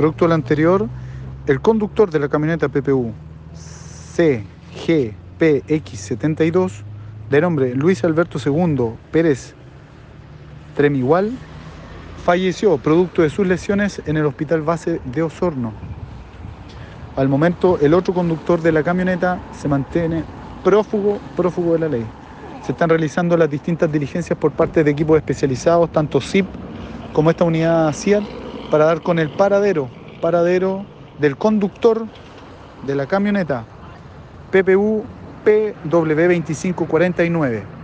Producto de lo anterior, el conductor de la camioneta PPU CGPX72, de nombre Luis Alberto II Pérez Tremigual, falleció producto de sus lesiones en el hospital base de Osorno. Al momento, el otro conductor de la camioneta se mantiene prófugo, prófugo de la ley. Se están realizando las distintas diligencias por parte de equipos especializados, tanto SIP como esta unidad CIAT, para dar con el paradero, paradero del conductor de la camioneta PPU PW2549.